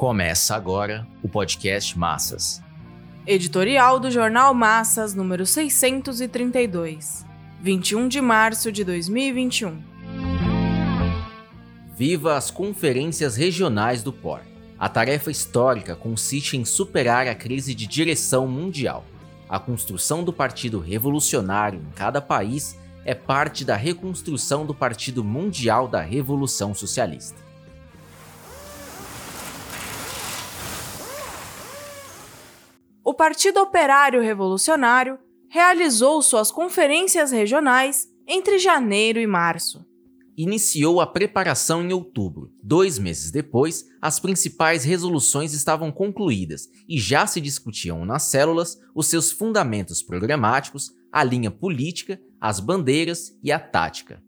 Começa agora o podcast Massas. Editorial do Jornal Massas, número 632, 21 de março de 2021. Viva as conferências regionais do POR. A tarefa histórica consiste em superar a crise de direção mundial. A construção do Partido Revolucionário em cada país é parte da reconstrução do Partido Mundial da Revolução Socialista. Partido Operário Revolucionário realizou suas conferências regionais entre janeiro e março. Iniciou a preparação em outubro. Dois meses depois, as principais resoluções estavam concluídas e já se discutiam nas células os seus fundamentos programáticos, a linha política, as bandeiras e a tática.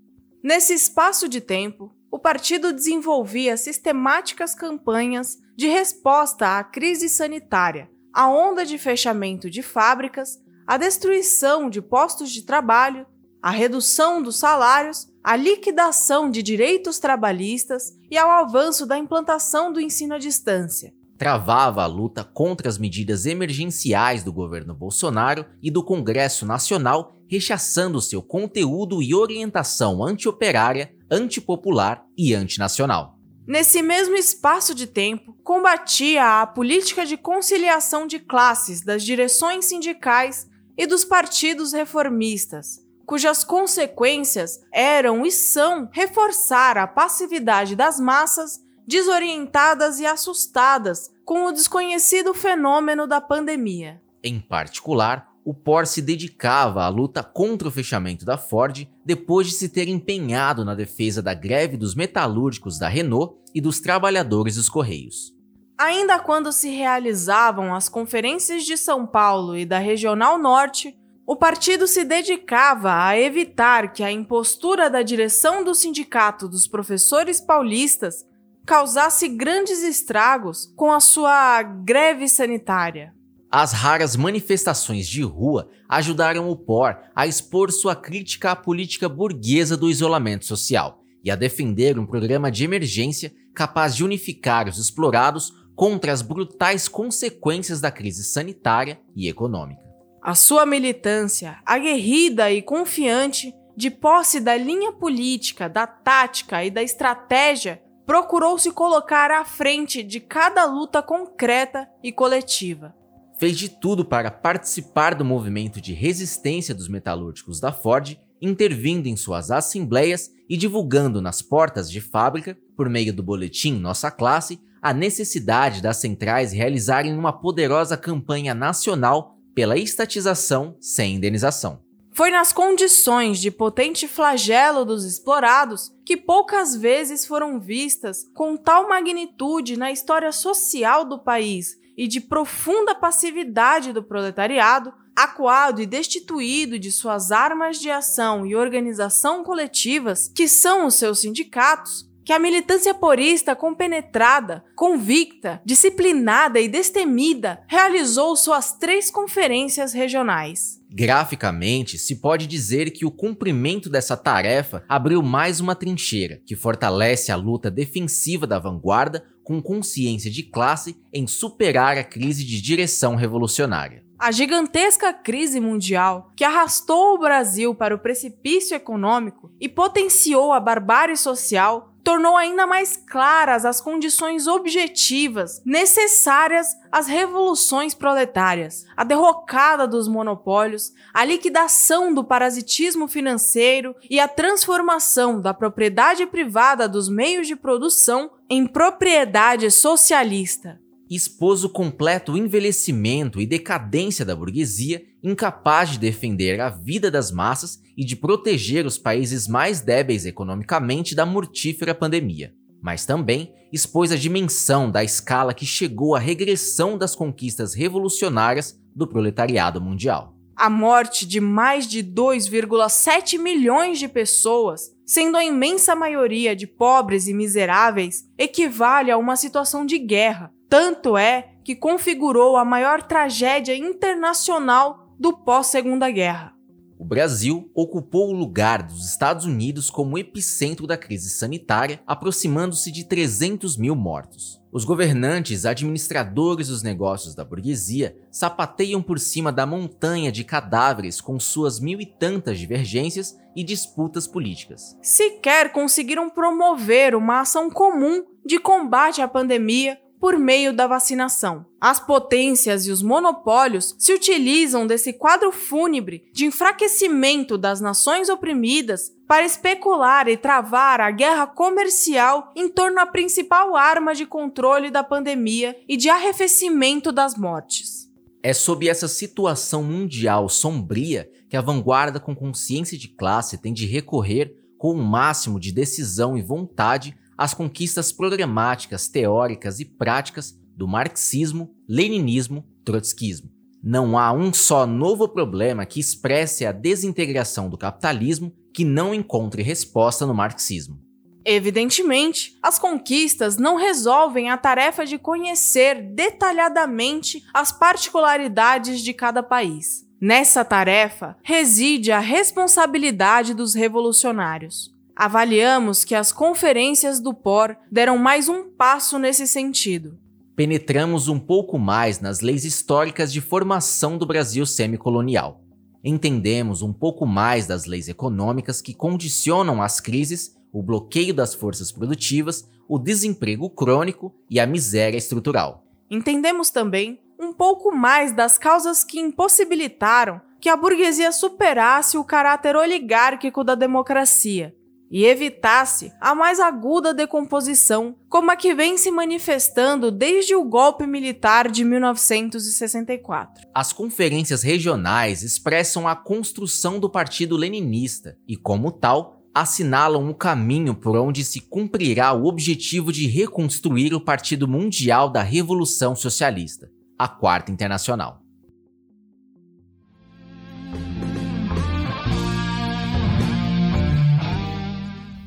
Nesse espaço de tempo, o partido desenvolvia sistemáticas campanhas de resposta à crise sanitária, a onda de fechamento de fábricas, a destruição de postos de trabalho, a redução dos salários, a liquidação de direitos trabalhistas e ao avanço da implantação do ensino à distância. Travava a luta contra as medidas emergenciais do governo Bolsonaro e do Congresso Nacional, rechaçando seu conteúdo e orientação antioperária, antipopular e antinacional. Nesse mesmo espaço de tempo, combatia a política de conciliação de classes das direções sindicais e dos partidos reformistas, cujas consequências eram e são reforçar a passividade das massas desorientadas e assustadas com o desconhecido fenômeno da pandemia. Em particular, o POR se dedicava à luta contra o fechamento da Ford depois de se ter empenhado na defesa da greve dos metalúrgicos da Renault e dos trabalhadores dos Correios. Ainda quando se realizavam as conferências de São Paulo e da Regional Norte, o partido se dedicava a evitar que a impostura da direção do Sindicato dos Professores Paulistas causasse grandes estragos com a sua greve sanitária. As raras manifestações de rua ajudaram o POR a expor sua crítica à política burguesa do isolamento social e a defender um programa de emergência capaz de unificar os explorados contra as brutais consequências da crise sanitária e econômica. A sua militância, aguerrida e confiante, de posse da linha política, da tática e da estratégia, procurou se colocar à frente de cada luta concreta e coletiva fez de tudo para participar do movimento de resistência dos metalúrgicos da Ford, intervindo em suas assembleias e divulgando nas portas de fábrica, por meio do boletim Nossa Classe, a necessidade das centrais realizarem uma poderosa campanha nacional pela estatização sem indenização. Foi nas condições de potente flagelo dos explorados que poucas vezes foram vistas com tal magnitude na história social do país e de profunda passividade do proletariado, acuado e destituído de suas armas de ação e organização coletivas, que são os seus sindicatos, que a militância porista compenetrada, convicta, disciplinada e destemida realizou suas três conferências regionais. Graficamente, se pode dizer que o cumprimento dessa tarefa abriu mais uma trincheira que fortalece a luta defensiva da vanguarda com consciência de classe em superar a crise de direção revolucionária. A gigantesca crise mundial que arrastou o Brasil para o precipício econômico e potenciou a barbárie social tornou ainda mais claras as condições objetivas necessárias às revoluções proletárias, a derrocada dos monopólios, a liquidação do parasitismo financeiro e a transformação da propriedade privada dos meios de produção em propriedade socialista expôs o completo envelhecimento e decadência da burguesia, incapaz de defender a vida das massas e de proteger os países mais débeis economicamente da mortífera pandemia. Mas também expôs a dimensão da escala que chegou à regressão das conquistas revolucionárias do proletariado mundial. A morte de mais de 2,7 milhões de pessoas, sendo a imensa maioria de pobres e miseráveis, equivale a uma situação de guerra, tanto é que configurou a maior tragédia internacional do pós-Segunda Guerra. o Brasil ocupou o lugar dos Estados Unidos como epicentro da crise sanitária, aproximando-se de 300 mil mortos. Os governantes, administradores dos negócios da burguesia, sapateiam por cima da montanha de cadáveres com suas mil e tantas divergências e disputas políticas. Sequer conseguiram promover uma ação comum de combate à pandemia por meio da vacinação. As potências e os monopólios se utilizam desse quadro fúnebre de enfraquecimento das nações oprimidas para especular e travar a guerra comercial em torno da principal arma de controle da pandemia e de arrefecimento das mortes. É sob essa situação mundial sombria que a vanguarda com consciência de classe tem de recorrer com o máximo de decisão e vontade as conquistas programáticas, teóricas e práticas do marxismo, leninismo, trotskismo. Não há um só novo problema que expresse a desintegração do capitalismo que não encontre resposta no marxismo. Evidentemente, as conquistas não resolvem a tarefa de conhecer detalhadamente as particularidades de cada país. Nessa tarefa reside a responsabilidade dos revolucionários. Avaliamos que as conferências do POR deram mais um passo nesse sentido. Penetramos um pouco mais nas leis históricas de formação do Brasil semicolonial. Entendemos um pouco mais das leis econômicas que condicionam as crises, o bloqueio das forças produtivas, o desemprego crônico e a miséria estrutural. Entendemos também um pouco mais das causas que impossibilitaram que a burguesia superasse o caráter oligárquico da democracia e evitasse a mais aguda decomposição, como a que vem se manifestando desde o golpe militar de 1964. As conferências regionais expressam a construção do Partido Leninista e, como tal, assinalam o caminho por onde se cumprirá o objetivo de reconstruir o Partido Mundial da Revolução Socialista, a Quarta Internacional.